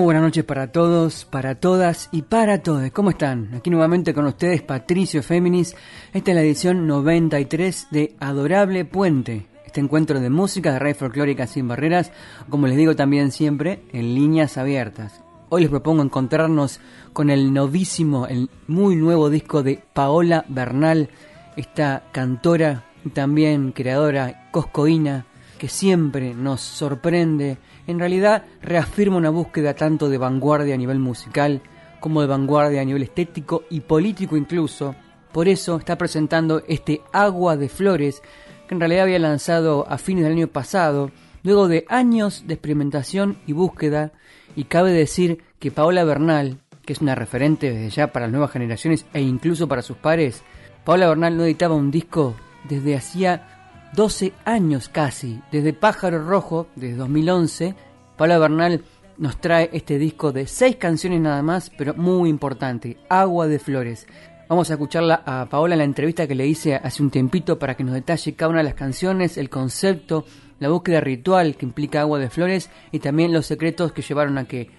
Buenas noches para todos, para todas y para todos. ¿Cómo están? Aquí nuevamente con ustedes Patricio Féminis. Esta es la edición 93 de Adorable Puente. Este encuentro de música de raíz folclórica sin barreras, como les digo también siempre, en líneas abiertas. Hoy les propongo encontrarnos con el novísimo, el muy nuevo disco de Paola Bernal, esta cantora y también creadora coscoína que siempre nos sorprende. En realidad reafirma una búsqueda tanto de vanguardia a nivel musical como de vanguardia a nivel estético y político incluso. Por eso está presentando este Agua de Flores que en realidad había lanzado a fines del año pasado, luego de años de experimentación y búsqueda, y cabe decir que Paola Bernal, que es una referente desde ya para las nuevas generaciones e incluso para sus pares, Paola Bernal no editaba un disco desde hacía 12 años casi, desde Pájaro Rojo, desde 2011, Paola Bernal nos trae este disco de seis canciones nada más, pero muy importante, Agua de Flores. Vamos a escucharla a Paola en la entrevista que le hice hace un tiempito para que nos detalle cada una de las canciones, el concepto, la búsqueda ritual que implica Agua de Flores y también los secretos que llevaron a que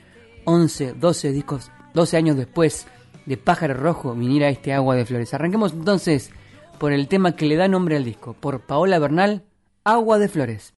11, 12 discos, 12 años después de Pájaro Rojo viniera este Agua de Flores. Arranquemos entonces por el tema que le da nombre al disco, por Paola Bernal, Agua de Flores.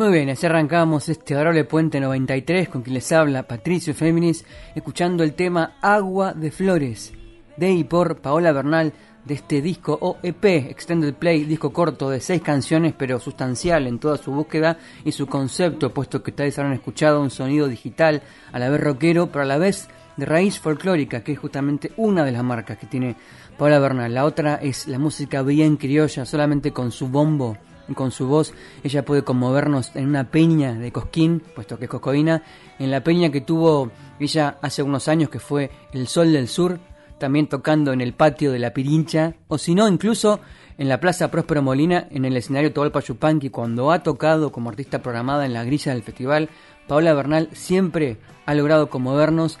Muy bien, así arrancamos este adorable Puente 93 con quien les habla Patricio Féminis, escuchando el tema Agua de Flores, de y por Paola Bernal, de este disco o EP, Extended Play, disco corto de seis canciones, pero sustancial en toda su búsqueda y su concepto, puesto que ustedes habrán escuchado un sonido digital, a la vez rockero, pero a la vez de raíz folclórica, que es justamente una de las marcas que tiene Paola Bernal. La otra es la música bien criolla, solamente con su bombo con su voz ella puede conmovernos en una peña de Cosquín, puesto que es coscoína, en la peña que tuvo ella hace unos años que fue El Sol del Sur, también tocando en el patio de la Pirincha, o si no, incluso en la Plaza Próspero Molina, en el escenario Tobalpa Yupanqui, cuando ha tocado como artista programada en la grilla del festival, Paola Bernal siempre ha logrado conmovernos.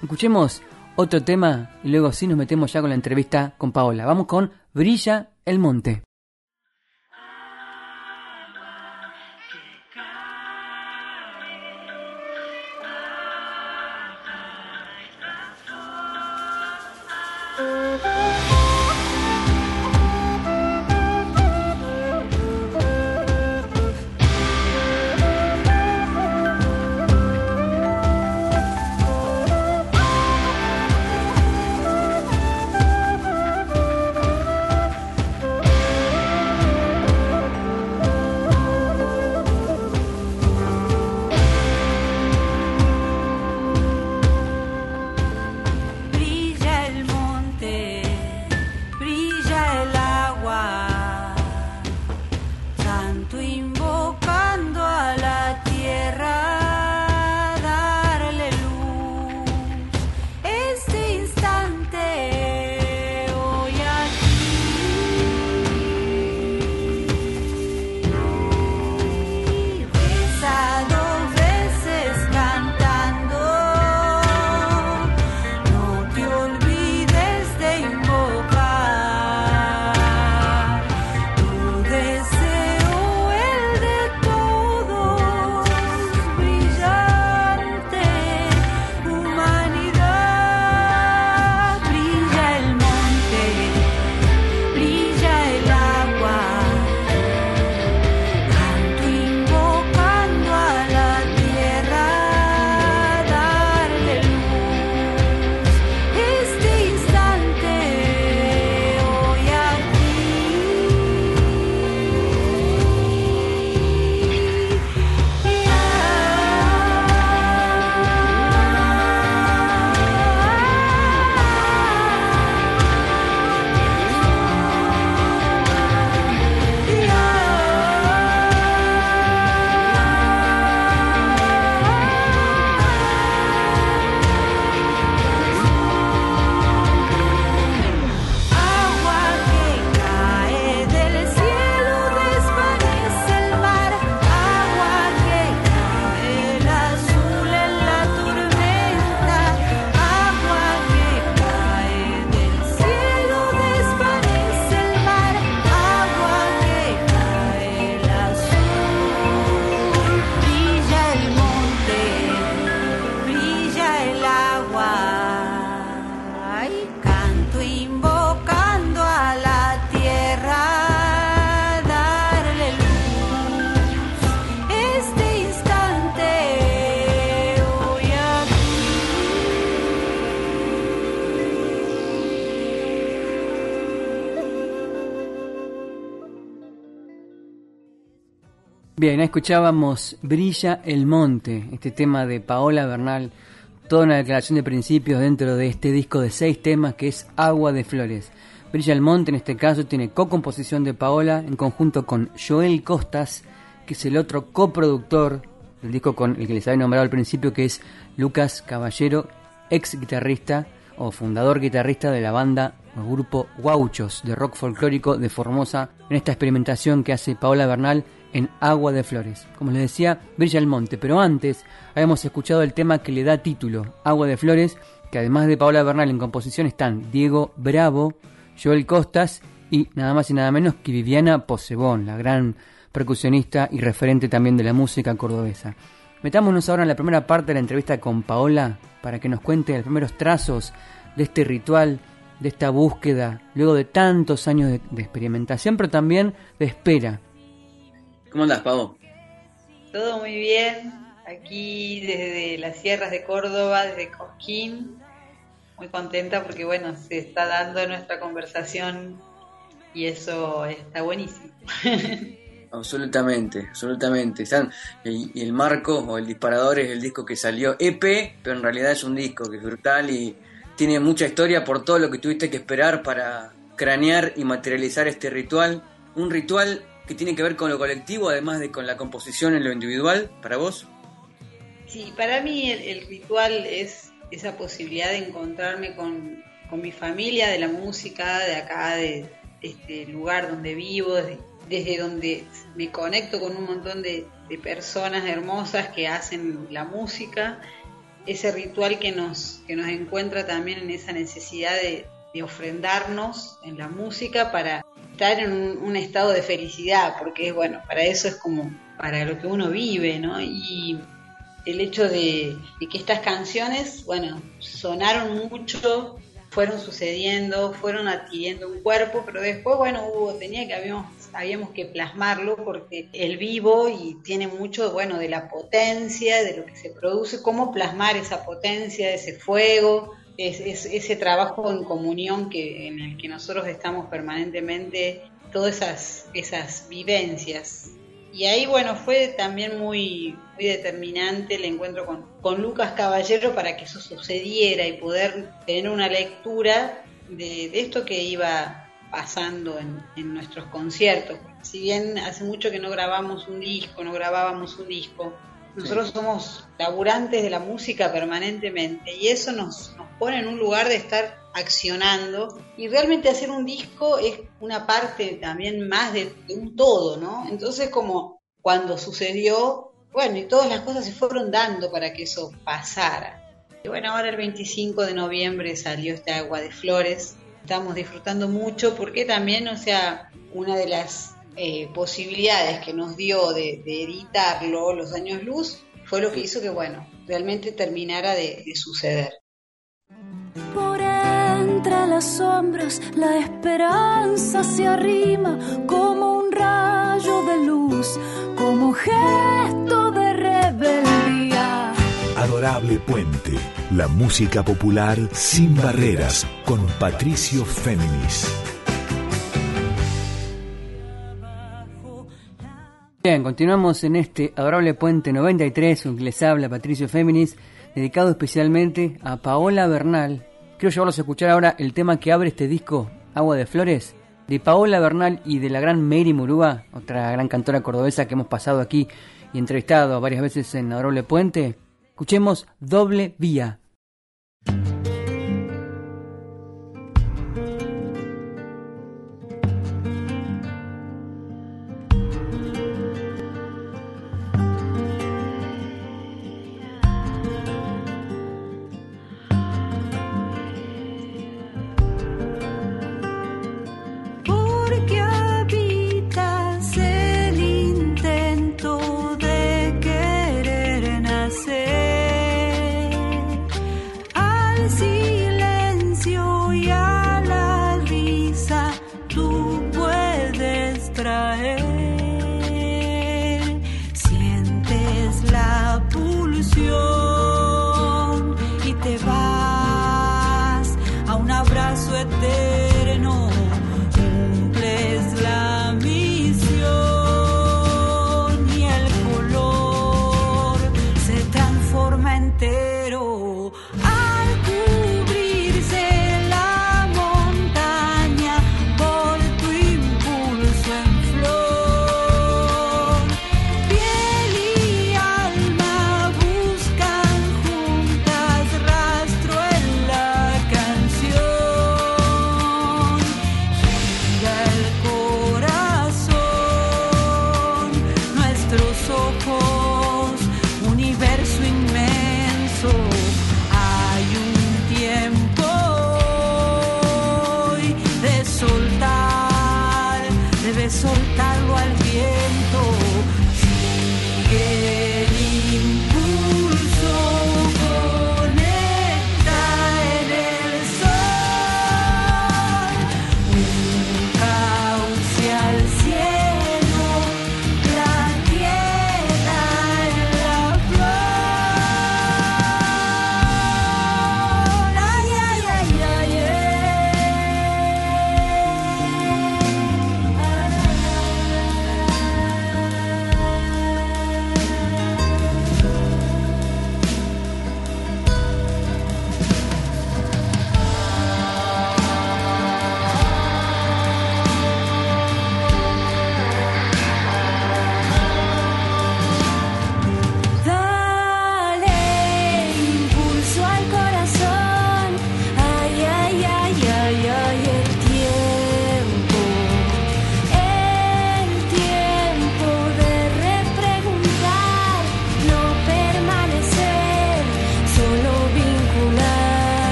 Escuchemos otro tema y luego sí nos metemos ya con la entrevista con Paola. Vamos con Brilla el Monte. Bien, escuchábamos Brilla el Monte, este tema de Paola Bernal, toda una declaración de principios dentro de este disco de seis temas que es Agua de Flores. Brilla el Monte en este caso tiene co-composición de Paola en conjunto con Joel Costas, que es el otro coproductor del disco con el que les había nombrado al principio, que es Lucas Caballero, ex guitarrista o fundador guitarrista de la banda o grupo Guauchos de rock folclórico de Formosa, en esta experimentación que hace Paola Bernal en Agua de Flores. Como les decía, brilla el monte, pero antes habíamos escuchado el tema que le da título, Agua de Flores, que además de Paola Bernal en composición están Diego Bravo, Joel Costas y nada más y nada menos que Viviana Posebón, la gran percusionista y referente también de la música cordobesa. Metámonos ahora en la primera parte de la entrevista con Paola para que nos cuente los primeros trazos de este ritual, de esta búsqueda, luego de tantos años de, de experimentación, pero también de espera ¿Cómo andás, Pavo? Todo muy bien. Aquí desde las sierras de Córdoba, desde Cosquín. Muy contenta porque, bueno, se está dando nuestra conversación y eso está buenísimo. Absolutamente, absolutamente. Y el marco o el disparador es el disco que salió EP, pero en realidad es un disco que es brutal y tiene mucha historia por todo lo que tuviste que esperar para cranear y materializar este ritual. Un ritual que tiene que ver con lo colectivo, además de con la composición en lo individual, para vos. Sí, para mí el, ritual es esa posibilidad de encontrarme con, con, mi familia, de la música, de acá, de este lugar donde vivo, desde donde me conecto con un montón de, de personas hermosas que hacen la música ese ritual que nos, que nos encuentra también en esa necesidad de, ofrendarnos en la música para estar en un, estado de felicidad, porque bueno, para eso es como para lo que uno vive, ¿no? Y el hecho de, de que estas canciones, bueno, sonaron mucho, fueron sucediendo, fueron adquiriendo un cuerpo, pero después, bueno, hubo, tenía que habíamos habíamos que plasmarlo porque el vivo y tiene mucho, bueno, de la potencia, de lo que se produce, cómo plasmar esa potencia, ese fuego, es, ese trabajo en comunión que, en el que nosotros estamos permanentemente, todas esas, esas vivencias. Y ahí, bueno, fue también muy, muy determinante el encuentro con, con Lucas Caballero para que eso sucediera y poder tener una lectura de, de esto que iba pasando en, nuestros conciertos. Si bien hace mucho que no grabamos un disco, no grabábamos un disco, nosotros somos laburantes de la música permanentemente y eso nos, nos pone en un lugar de estar accionando y realmente hacer un disco es una parte también más de, de un todo, ¿no? Entonces como cuando sucedió, bueno, y todas las cosas se fueron dando para que eso pasara. Y bueno, ahora el 25 de noviembre salió este agua de flores, estamos disfrutando mucho porque también, o sea, una de las eh, posibilidades que nos dio de, editarlo los años luz fue lo que hizo que, bueno, realmente terminara de, de suceder. Por entre las sombras la esperanza se arrima como un rayo de luz, como gesto de rebeldía. Adorable Puente, la música popular sin barreras, con Patricio Féminis. Bien, continuamos en este Adorable Puente 93, un que les habla Patricio Féminis, dedicado especialmente a Paola Bernal. Quiero llevarlos a escuchar ahora el tema que abre este disco, Agua de Flores, de Paola Bernal y de la gran Mary Murúa, otra gran cantora cordobesa que hemos pasado aquí y entrevistado varias veces en Adorable Puente. Escuchemos Doble Vía.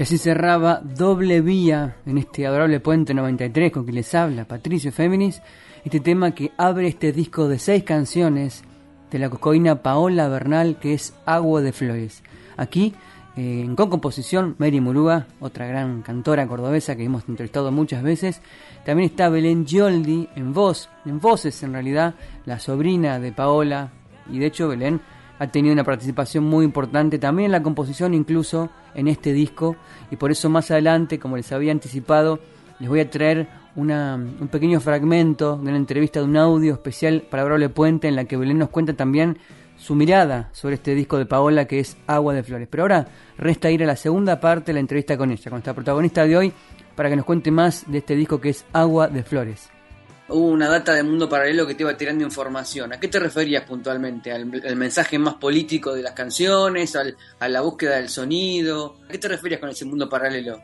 Y así cerraba doble vía en este adorable puente 93 con quien les habla Patricio Féminis, este tema que abre este disco de seis canciones de la cocoína Paola Bernal que es Agua de Flores. Aquí, eh, en con composición, Mary Murúa, otra gran cantora cordobesa que hemos entrevistado muchas veces. También está Belén Gioldi en voz, en voces en realidad, la sobrina de Paola. Y de hecho Belén ha tenido una participación muy importante también en la composición, incluso en este disco. Y por eso más adelante, como les había anticipado, les voy a traer un pequeño fragmento de una entrevista de un audio especial para Brable Puente en la que Belén nos cuenta también su mirada sobre este disco de Paola que es Agua de Flores. Pero ahora resta ir a la segunda parte de la entrevista con ella, con esta protagonista de hoy, para que nos cuente más de este disco que es Agua de Flores hubo una data del mundo paralelo que te iba tirando información. ¿A qué te referías puntualmente? ¿Al, mensaje más político de las canciones? ¿A la búsqueda del sonido? ¿A qué te referías con ese mundo paralelo?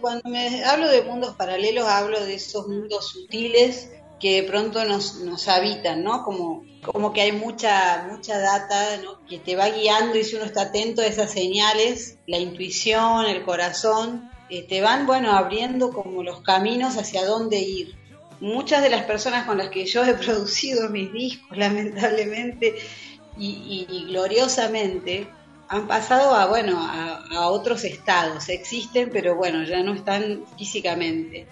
Cuando me hablo de mundos paralelos, hablo de esos mundos sutiles que de pronto nos, habitan, ¿no? Como, como que hay mucha, mucha data que te va guiando y si uno está atento a esas señales, la intuición, el corazón, te van, bueno, abriendo como los caminos hacia dónde ir muchas de las personas con las que yo he producido mis discos, lamentablemente y, gloriosamente, han pasado a, bueno, a, otros estados. Existen, pero bueno, ya no están físicamente.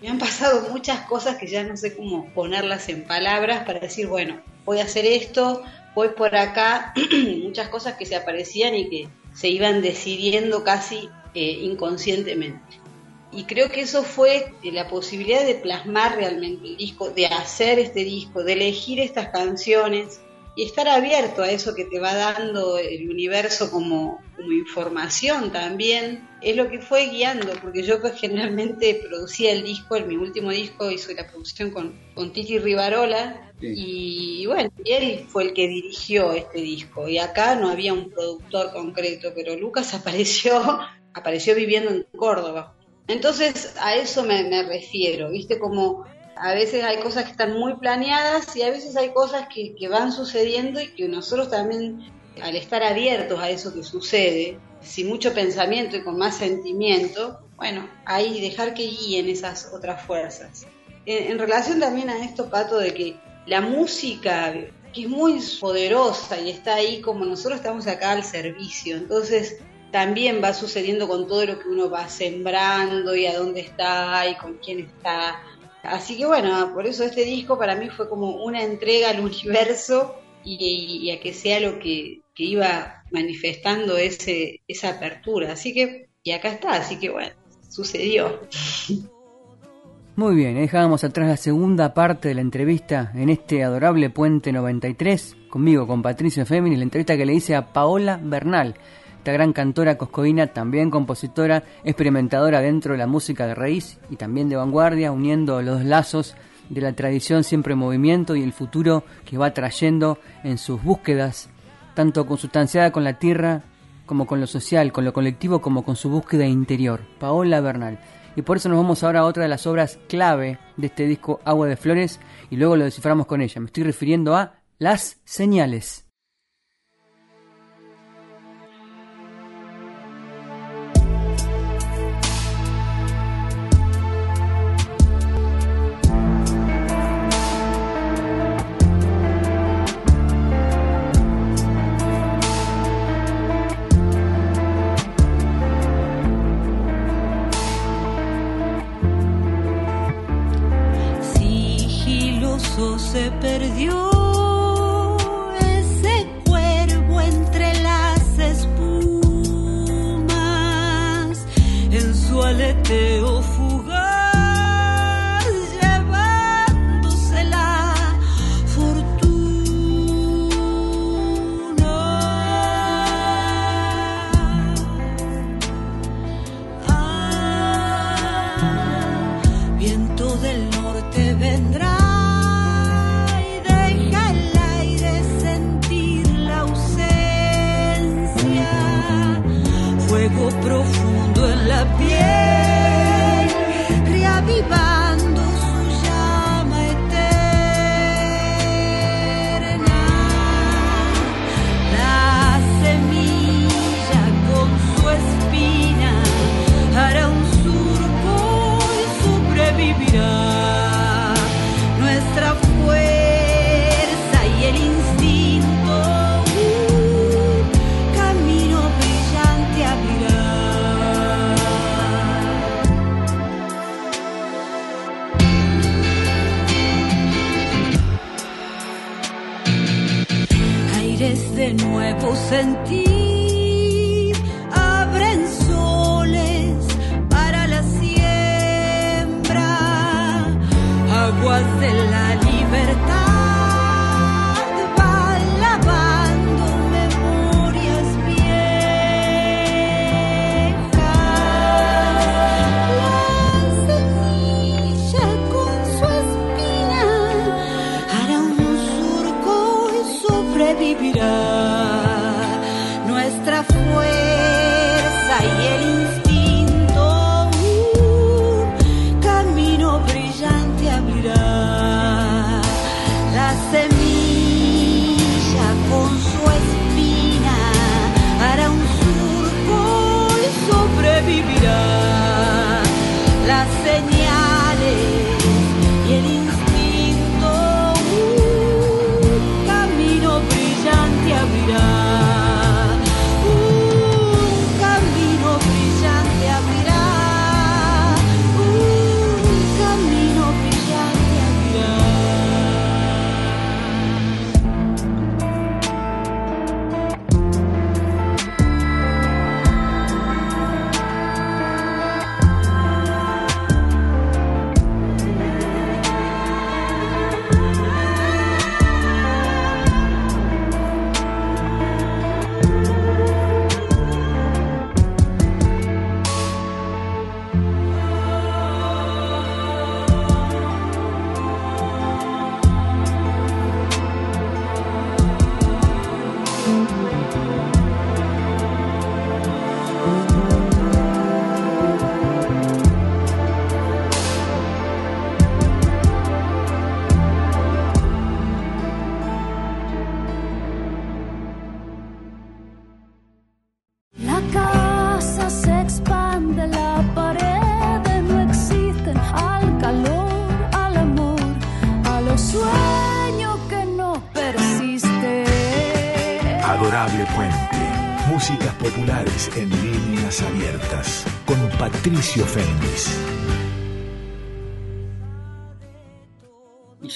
Me han pasado muchas cosas que ya no sé cómo ponerlas en palabras para decir, bueno, voy a hacer esto, voy por acá, muchas cosas que se aparecían y que se iban decidiendo casi eh, inconscientemente. Y creo que eso fue la posibilidad de plasmar realmente el disco, de hacer este disco, de elegir estas canciones y estar abierto a eso que te va dando el universo como, información también, es lo que fue guiando, porque yo pues generalmente producía el disco, en mi último disco hice la producción con, con Titi Rivarola, y, bueno, él fue el que dirigió este disco, y acá no había un productor concreto, pero Lucas apareció, apareció viviendo en Córdoba entonces a eso me, refiero, ¿viste? Como a veces hay cosas que están muy planeadas y a veces hay cosas que, van sucediendo y que nosotros también, al estar abiertos a eso que sucede, sin mucho pensamiento y con más sentimiento, bueno, ahí dejar que guíen esas otras fuerzas. En, en relación también a esto, Pato, de que la música, que es muy poderosa y está ahí como nosotros estamos acá al servicio, entonces también va sucediendo con todo lo que uno va sembrando y a dónde está y con quién está. Así que bueno, por eso este disco para mí fue como una entrega al universo y, a que sea lo que, iba manifestando ese, esa apertura. Así que, y acá está, así que bueno, sucedió. Muy bien, dejábamos atrás la segunda parte de la entrevista en este adorable Puente 93, conmigo, con Patricio Femini, la entrevista que le hice a Paola Bernal esta gran cantora coscoína, también compositora, experimentadora dentro de la música de raíz y también de vanguardia, uniendo los lazos de la tradición siempre en movimiento y el futuro que va trayendo en sus búsquedas, tanto consustanciada con la tierra como con lo social, con lo colectivo, como con su búsqueda interior. Paola Bernal. Y por eso nos vamos ahora a otra de las obras clave de este disco Agua de Flores y luego lo desciframos con ella. Me estoy refiriendo a Las Señales.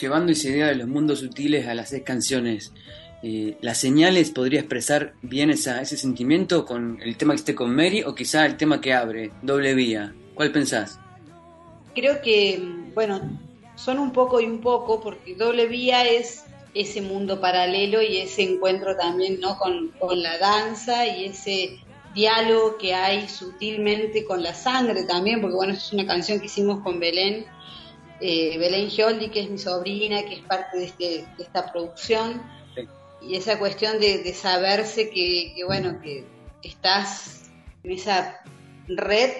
Llevando esa idea de los mundos sutiles a las seis canciones, eh, ¿las señales podría expresar bien esa, ese sentimiento con el tema que esté con Mary o quizá el tema que abre, doble vía? ¿Cuál pensás? Creo que, bueno, son un poco y un poco, porque doble vía es ese mundo paralelo y ese encuentro también ¿no? con, con la danza y ese diálogo que hay sutilmente con la sangre también, porque bueno, es una canción que hicimos con Belén, eh, Belén Gioldi, que es mi sobrina, que es parte de, este, de esta producción, Sí. y esa cuestión de, de saberse que, que, bueno, que estás en esa red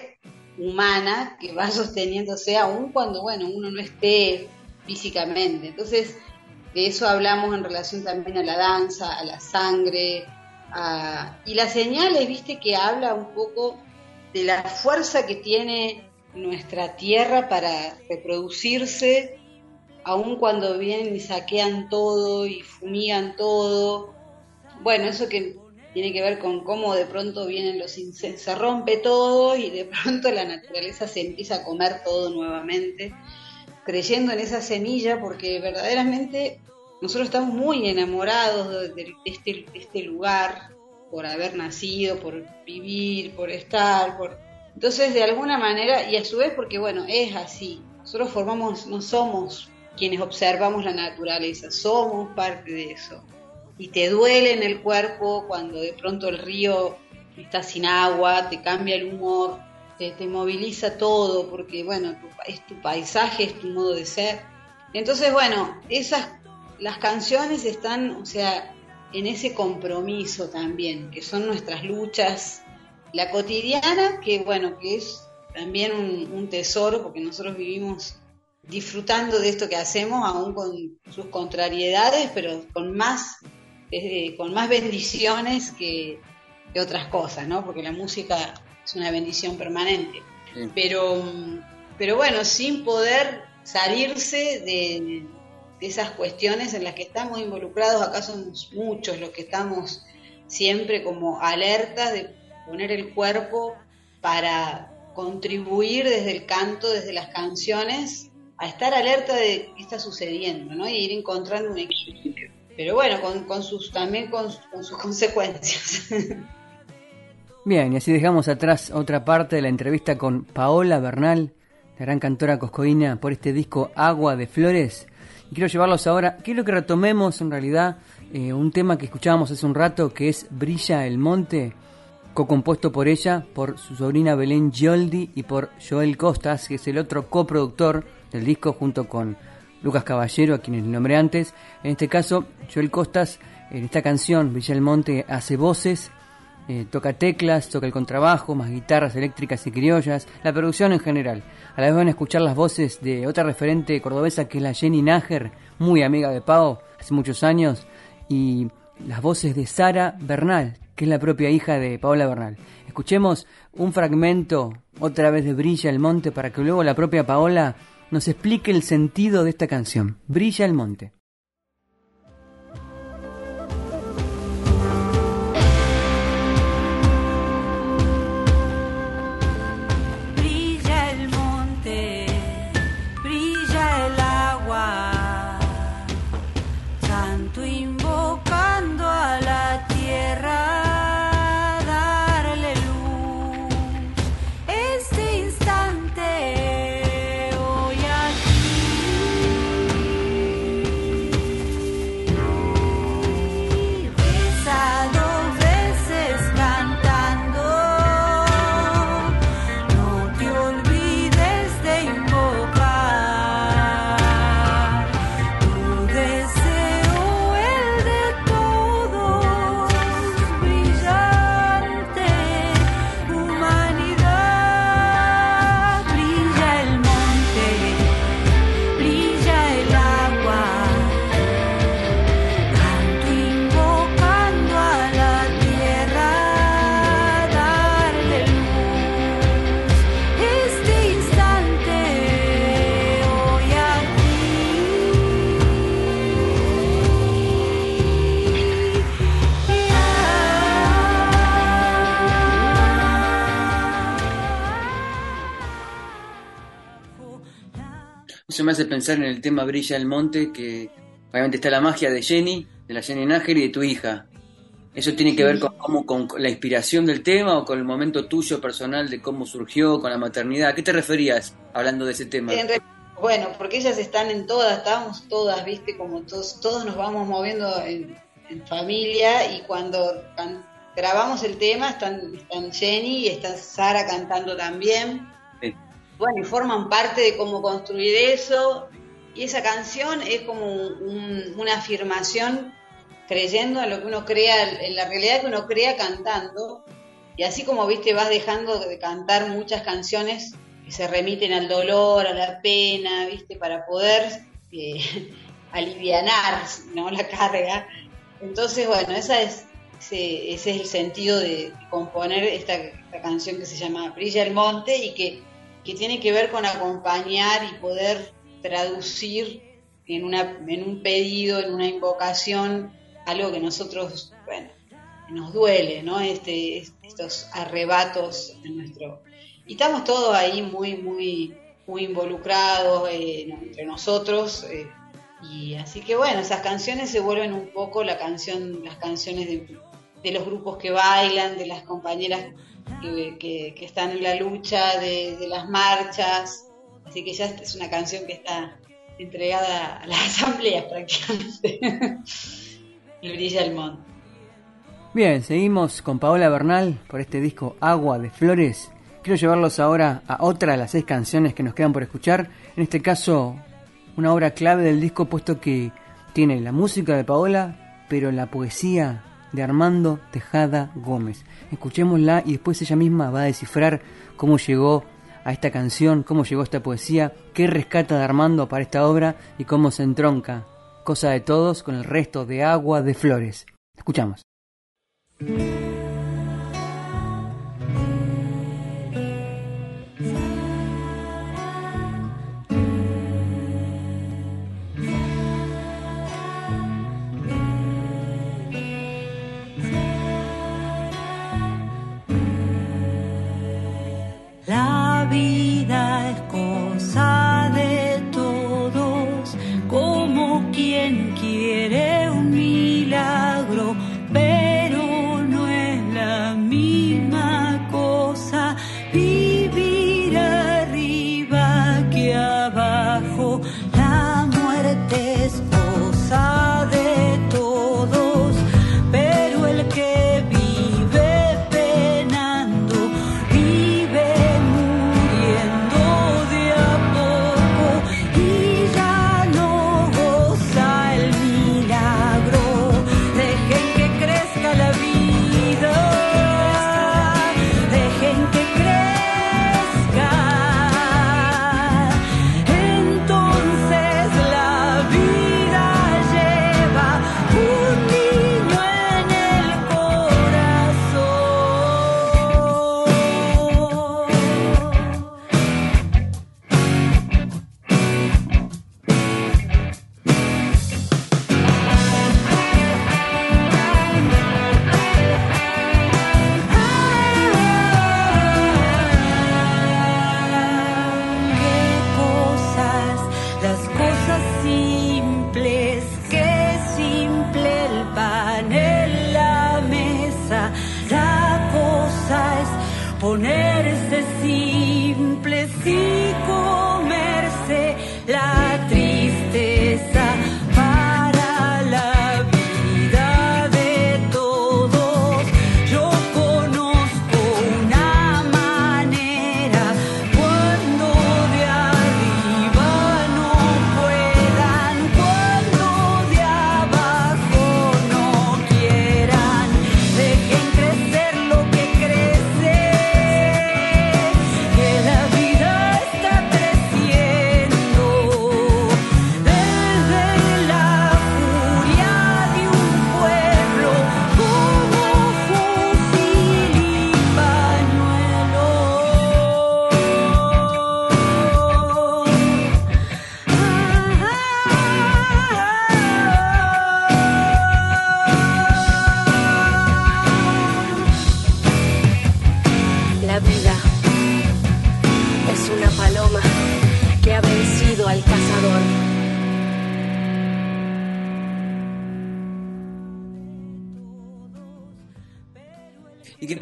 humana que va sosteniéndose aún cuando, bueno, uno no esté físicamente. Entonces, de eso hablamos en relación también a la danza, a la sangre, a- y las señales, viste, que habla un poco de la fuerza que tiene nuestra tierra para reproducirse, aun cuando vienen y saquean todo y fumigan todo. Bueno, eso que tiene que ver con cómo de pronto vienen los incendios, se rompe todo y de pronto la naturaleza se empieza a comer todo nuevamente, creyendo en esa semilla, porque verdaderamente nosotros estamos muy enamorados de, este, de este lugar, por haber nacido, por vivir, por estar, por... Entonces, de alguna manera, y a su vez porque, bueno, es así, nosotros formamos, no somos quienes observamos la naturaleza, somos parte de eso. Y te duele en el cuerpo cuando de pronto el río está sin agua, te cambia el humor, te, moviliza todo, porque, bueno, tu, es tu paisaje, es tu modo de ser. Entonces, bueno, esas, las canciones están, o sea, en ese compromiso también, que son nuestras luchas la cotidiana, que bueno, que es también un, tesoro, porque nosotros vivimos disfrutando de esto que hacemos, aún con sus contrariedades, pero con más, eh, con más bendiciones que, otras cosas, ¿no? Porque la música es una bendición permanente. Pero, pero bueno, sin poder salirse de, de esas cuestiones en las que estamos involucrados, acá somos muchos los que estamos siempre como alertas de poner el cuerpo para contribuir desde el canto, desde las canciones, a estar alerta de qué está sucediendo, ¿no? Y ir encontrando un equilibrio. Pero bueno, con, sus, también con, sus consecuencias. Bien, y así dejamos atrás otra parte de la entrevista con Paola Bernal, la gran cantora coscoína, por este disco Agua de Flores. Y quiero llevarlos ahora, quiero que retomemos en realidad eh, un tema que escuchábamos hace un rato, que es Brilla el Monte, co-compuesto por ella, por su sobrina Belén Gioldi y por Joel Costas, que es el otro coproductor del disco junto con Lucas Caballero, a quienes nombré antes. En este caso, Joel Costas, en esta canción, Villa el Monte, hace voces, eh, toca teclas, toca el contrabajo, más guitarras eléctricas y criollas, la producción en general. A la vez van a escuchar las voces de otra referente cordobesa que es la Jenny Nager, muy amiga de Pau, hace muchos años, y las voces de Sara Bernal, que es la propia hija de Paola Bernal. Escuchemos un fragmento otra vez de Brilla el Monte para que luego la propia Paola nos explique el sentido de esta canción. Brilla el Monte. Me hace pensar en el tema Brilla el Monte, que obviamente está la magia de Jenny, de la Jenny Nájer y de tu hija. ¿Eso tiene que ver con, cómo, con la inspiración del tema o con el momento tuyo personal de cómo surgió, con la maternidad? ¿A qué te referías hablando de ese tema? Bueno, porque ellas están en todas, estamos todas, viste, como todos, todos nos vamos moviendo en, familia y cuando grabamos el tema están, están Jenny y está Sara cantando también bueno, y forman parte de cómo construir eso. Y esa canción es como una afirmación creyendo en lo que uno crea, en la realidad que uno crea cantando. Y así como, viste, vas dejando de cantar muchas canciones que se remiten al dolor, a la pena, viste, para poder eh, alivianar ¿no? la carga. Entonces, bueno, esa es, ese, es el sentido de componer esta, esta canción que se llama Brilla el Monte y que que tiene que ver con acompañar y poder traducir en, una, en un pedido, en una invocación, algo que nosotros, bueno, nos duele, ¿no? Este, estos arrebatos en nuestro... Y estamos todos ahí muy, muy, muy involucrados eh, entre nosotros. Eh, y así que bueno, esas canciones se vuelven un poco la canción, las canciones de, de los grupos que bailan, de las compañeras que, están en la lucha de, las marchas, así que ya es una canción que está entregada a las asambleas prácticamente. y brilla el monte. Bien, seguimos con Paola Bernal por este disco Agua de Flores. Quiero llevarlos ahora a otra de las seis canciones que nos quedan por escuchar. En este caso, una obra clave del disco, puesto que tiene la música de Paola, pero la poesía de Armando Tejada Gómez. Escuchémosla y después ella misma va a descifrar cómo llegó a esta canción, cómo llegó esta poesía, qué rescata de Armando para esta obra y cómo se entronca, cosa de todos, con el resto de agua de flores. Escuchamos.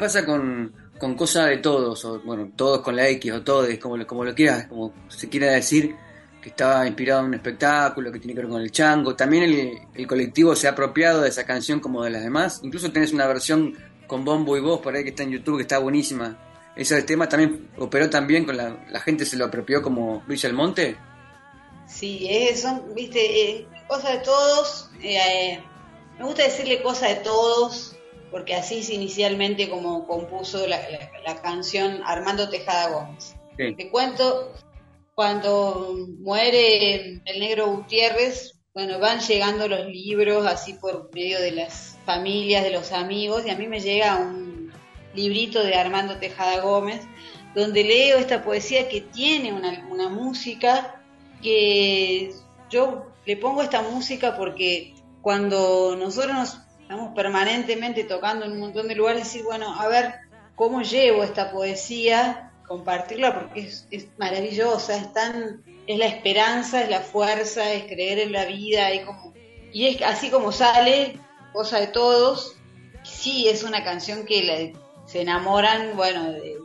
Pasa con, con cosa de todos, o bueno, todos con la X o todos, como, como lo quieras, como se quiera decir, que estaba inspirado en un espectáculo que tiene que ver con el chango. También el, colectivo se ha apropiado de esa canción como de las demás. Incluso tenés una versión con bombo y voz por ahí que está en YouTube que está buenísima. Ese tema también operó también con la, la gente se lo apropió como Villa el. Sí, son, viste, eh, cosa de todos. Eh, me gusta decirle cosa de todos porque así es inicialmente como compuso la, canción Armando Tejada Gómez. Te cuento, cuando muere el negro Gutiérrez, bueno, van llegando los libros así por medio de las familias, de los amigos, y a mí me llega un librito de Armando Tejada Gómez, donde leo esta poesía que tiene una, una música que yo le pongo esta música porque cuando nosotros nos estamos permanentemente tocando en un montón de lugares, decir, bueno, a ver cómo llevo esta poesía, compartirla porque es, maravillosa, es tan, es la esperanza, es la fuerza, es creer en la vida, y como, y es así como sale, cosa de todos, sí es una canción que se enamoran, bueno, de,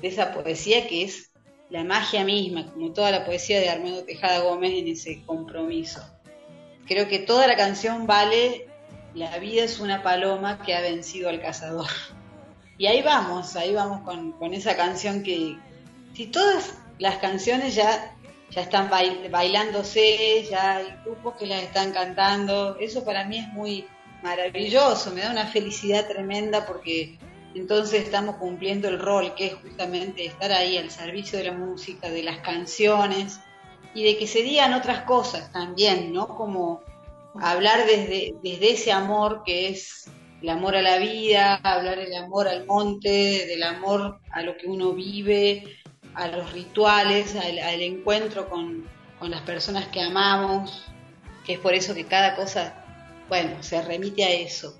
de esa poesía que es la magia misma, como toda la poesía de Armando Tejada Gómez en ese compromiso. Creo que toda la canción vale la vida es una paloma que ha vencido al cazador. Y ahí vamos, ahí vamos con, esa canción que, si todas las canciones ya, ya están bailándose, ya hay grupos que las están cantando, eso para mí es muy, maravilloso, me da una felicidad tremenda porque entonces estamos cumpliendo el rol que es justamente estar ahí al servicio de la música, de las canciones y de que se digan otras cosas también, ¿no? Como hablar desde, desde ese amor que es el amor a la vida, hablar del amor al monte, del amor a lo que uno vive, a los rituales, al, encuentro con, con las personas que amamos, que es por eso que cada cosa bueno, se remite a eso.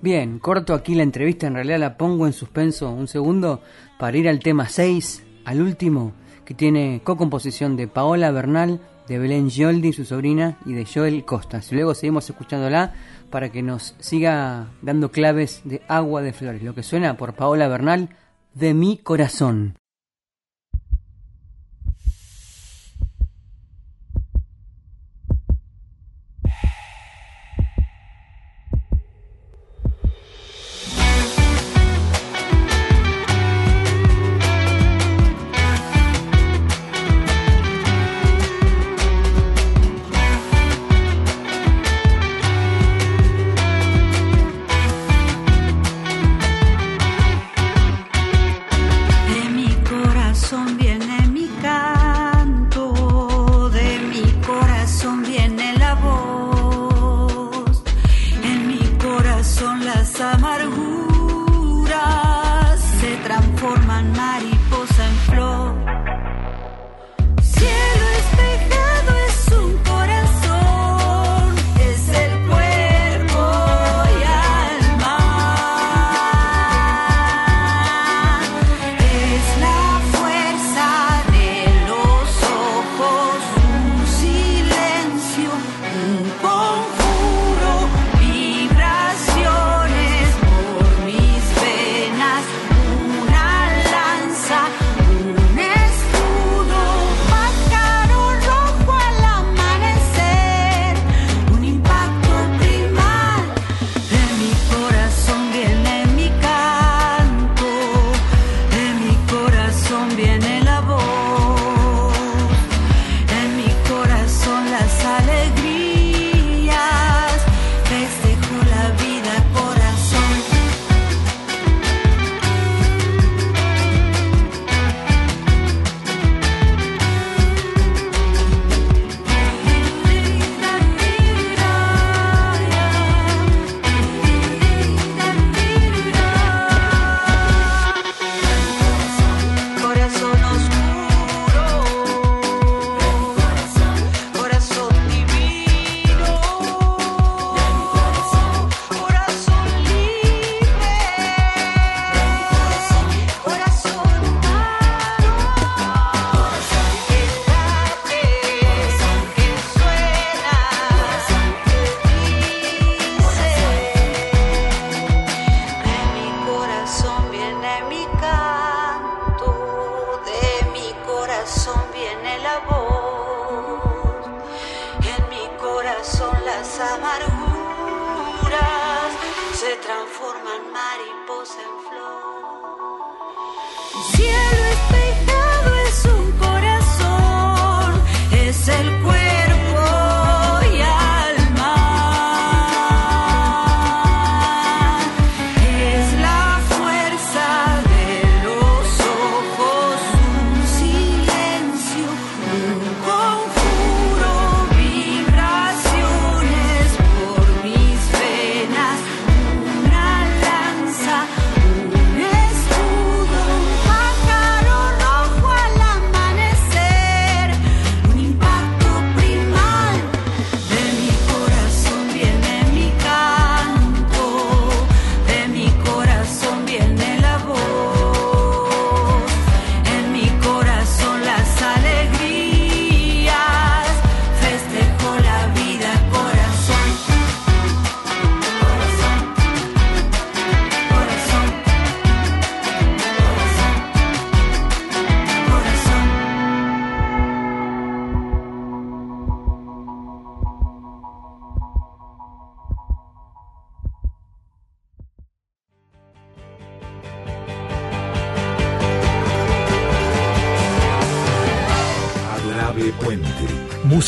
Bien, corto aquí la entrevista, en realidad la pongo en suspenso un segundo para ir al tema 6, al último, que tiene co-composición de Paola Bernal, de Belén Gioldi, su sobrina, y de Joel Costas. Luego seguimos escuchándola para que nos siga dando claves de agua de flores. Lo que suena por Paola Bernal, de mi corazón.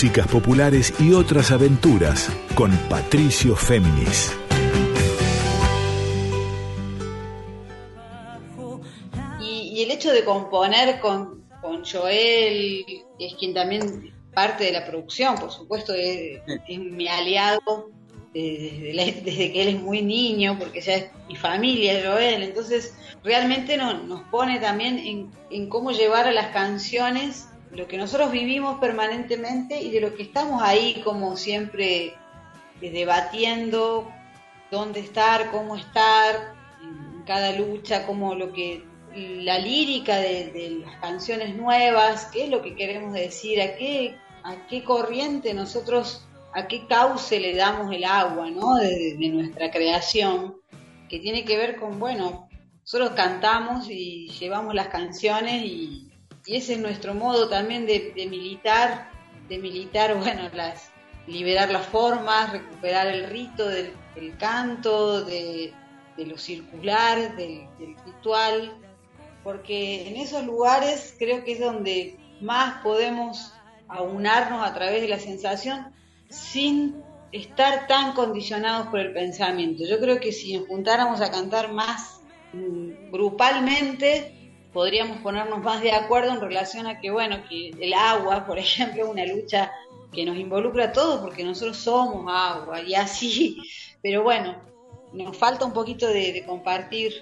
Músicas populares y otras aventuras con Patricio Féminis. Y, el hecho de componer con, con Joel, que es quien también parte de la producción, por supuesto, es, mi aliado desde, desde, que él es muy niño, porque ya es mi familia, Joel, entonces realmente nos pone también en, en cómo llevar a las canciones lo que nosotros vivimos permanentemente y de lo que estamos ahí como siempre eh, debatiendo dónde estar, cómo estar en cada lucha, como lo que la lírica de, las canciones nuevas, qué es lo que queremos decir, a qué, a qué corriente nosotros, a qué cauce le damos el agua, ¿no? De, de nuestra creación, que tiene que ver con, bueno, nosotros cantamos y llevamos las canciones y y ese es nuestro modo también de, militar, de militar, bueno, las, liberar las formas, recuperar el rito del, canto, de, lo circular, del, ritual, porque en esos lugares creo que es donde más podemos aunarnos a través de la sensación sin estar tan condicionados por el pensamiento. Yo creo que si nos juntáramos a cantar más mm, grupalmente, podríamos ponernos más de acuerdo en relación a que, bueno, que el agua, por ejemplo, es una lucha que nos involucra a todos porque nosotros somos agua y así, pero bueno, nos falta un poquito de, compartir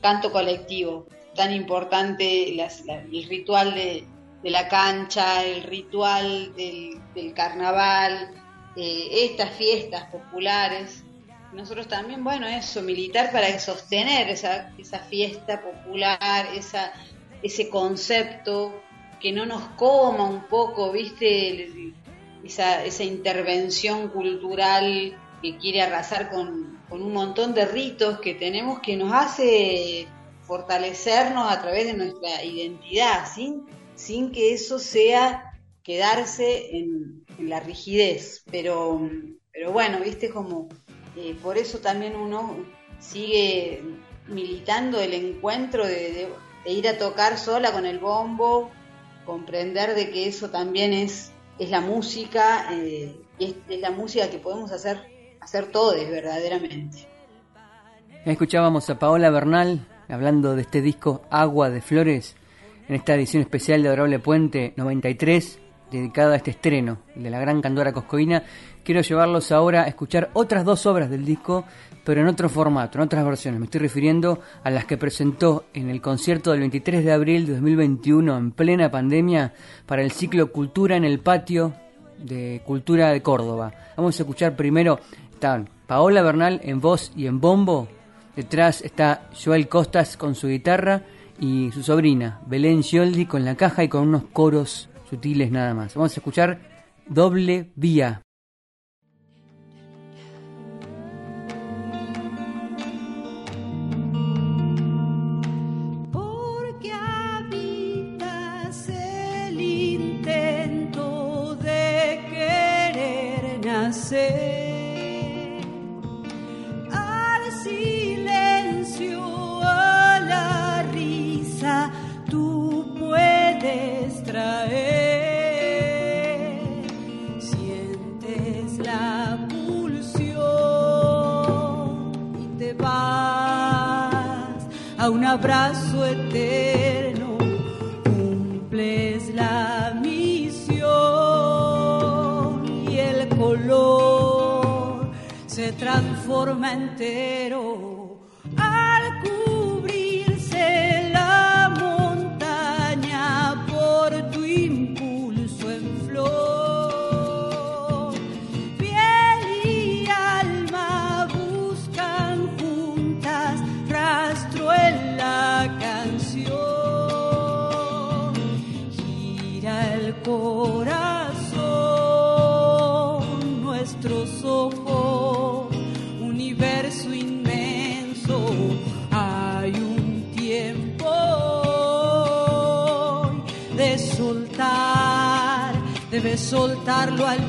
canto colectivo, tan importante el ritual de, la cancha, el ritual del, carnaval, eh, estas fiestas populares nosotros también, bueno, eso, militar para sostener esa, esa fiesta popular, esa, ese concepto, que no nos coma un poco, viste, esa, esa intervención cultural que quiere arrasar con, con un montón de ritos que tenemos que nos hace fortalecernos a través de nuestra identidad, sin, sin que eso sea quedarse en, la rigidez. Pero, pero bueno, viste como eh, por eso también uno sigue militando el encuentro de, ir a tocar sola con el bombo, comprender de que eso también es, es la música, eh, y es, la música que podemos hacer, hacer todos verdaderamente. Escuchábamos a Paola Bernal hablando de este disco Agua de Flores en esta edición especial de Adorable Puente 93 dedicada a este estreno de la gran Candora Coscoína quiero llevarlos ahora a escuchar otras dos obras del disco, pero en otro formato, en otras versiones. Me estoy refiriendo a las que presentó en el concierto del 23 de abril de 2021 en plena pandemia para el ciclo Cultura en el Patio de Cultura de Córdoba. Vamos a escuchar primero, están Paola Bernal en voz y en bombo, detrás está Joel Costas con su guitarra y su sobrina Belén Gioldi con la caja y con unos coros sutiles nada más. Vamos a escuchar Doble Vía. Al silencio, a la risa, tú puedes traer. Sientes la pulsión y te vas a un abrazo transforma entero soltarlo al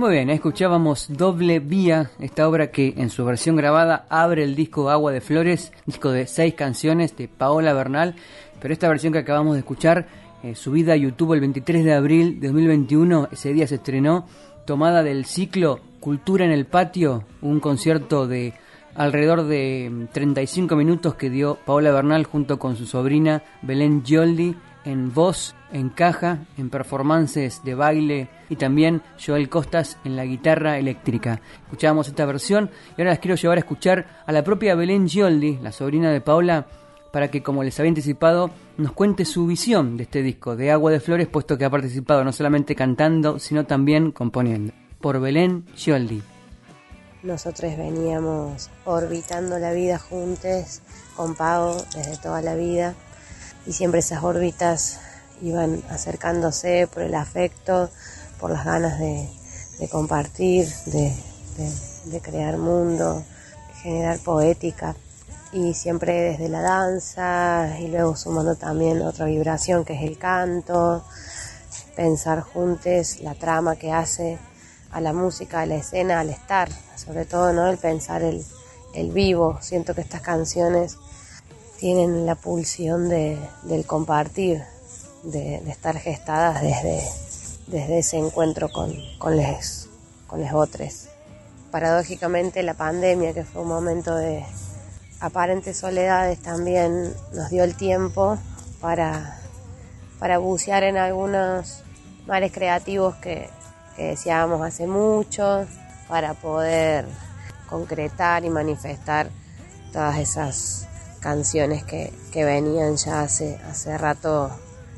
Muy bien, escuchábamos Doble Vía, esta obra que en su versión grabada abre el disco Agua de Flores, disco de seis canciones de Paola Bernal, pero esta versión que acabamos de escuchar, eh, subida a YouTube el 23 de abril de 2021, ese día se estrenó, tomada del ciclo Cultura en el Patio, un concierto de alrededor de 35 minutos que dio Paola Bernal junto con su sobrina Belén Gioldi en voz, en caja, en performances de baile y también Joel Costas en la guitarra eléctrica. Escuchábamos esta versión y ahora las quiero llevar a escuchar a la propia Belén Gioldi, la sobrina de Paola, para que, como les había anticipado, nos cuente su visión de este disco de Agua de Flores, puesto que ha participado no solamente cantando, sino también componiendo. Por Belén Gioldi. Nosotros veníamos orbitando la vida juntos, con Pau, desde toda la vida y siempre esas órbitas iban acercándose por el afecto, por las ganas de, compartir, de, de, crear mundo, generar poética. Y siempre desde la danza y luego sumando también otra vibración que es el canto, pensar juntos la trama que hace a la música, a la escena, al estar, sobre todo no el pensar el, el vivo. Siento que estas canciones tienen la pulsión de, del compartir, de, estar gestadas desde, desde ese encuentro con, con les, con les otros. Paradójicamente la pandemia, que fue un momento de aparentes soledades, también nos dio el tiempo para, para bucear en algunos mares creativos que, que deseábamos hace mucho, para poder concretar y manifestar todas esas canciones que, venían ya hace, hace rato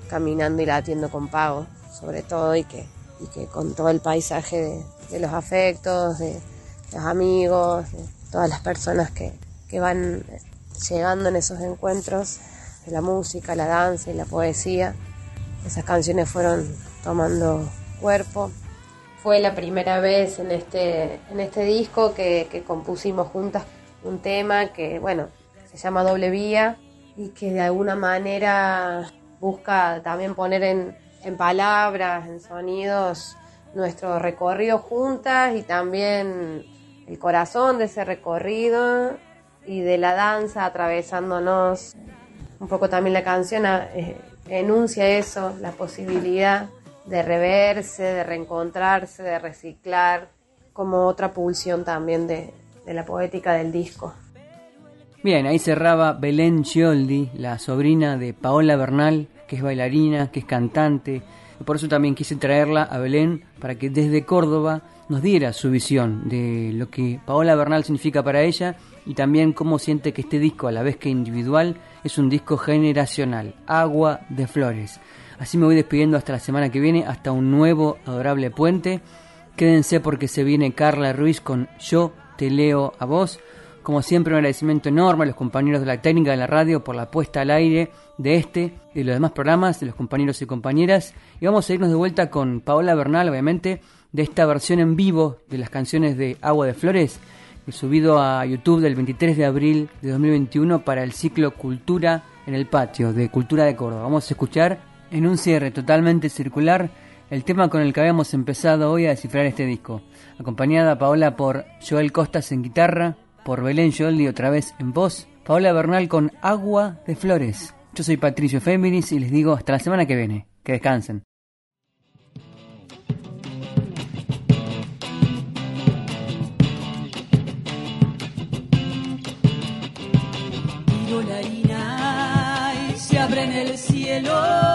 caminando y latiendo con pago, sobre todo, y que, y que con todo el paisaje de, los afectos, de los amigos, de todas las personas que, que van llegando en esos encuentros, de la música, la danza y la poesía, esas canciones fueron tomando cuerpo. Fue la primera vez en este, en este disco que, que compusimos juntas un tema que, bueno, se llama Doble Vía y que de alguna manera busca también poner en, en palabras, en sonidos, nuestro recorrido juntas y también el corazón de ese recorrido y de la danza atravesándonos. Un poco también la canción eh, enuncia eso, la posibilidad de reverse, de reencontrarse, de reciclar, como otra pulsión también de, de la poética del disco. Bien, ahí cerraba Belén Gioldi, la sobrina de Paola Bernal, que es bailarina, que es cantante. Por eso también quise traerla a Belén para que desde Córdoba nos diera su visión de lo que Paola Bernal significa para ella y también cómo siente que este disco, a la vez que individual, es un disco generacional, Agua de Flores. Así me voy despidiendo hasta la semana que viene, hasta un nuevo adorable puente. Quédense porque se viene Carla Ruiz con Yo te leo a vos. Como siempre, un agradecimiento enorme a los compañeros de la técnica de la radio por la puesta al aire de este y los demás programas, de los compañeros y compañeras. Y vamos a irnos de vuelta con Paola Bernal, obviamente, de esta versión en vivo de las canciones de Agua de Flores, subido a YouTube del 23 de abril de 2021 para el ciclo Cultura en el Patio de Cultura de Córdoba. Vamos a escuchar en un cierre totalmente circular el tema con el que habíamos empezado hoy a descifrar este disco, acompañada Paola por Joel Costas en guitarra, por Belén Joldi otra vez en voz, Paola Bernal con Agua de Flores. Yo soy Patricio Féminis y les digo hasta la semana que viene. Que descansen. la harina y se abre en el cielo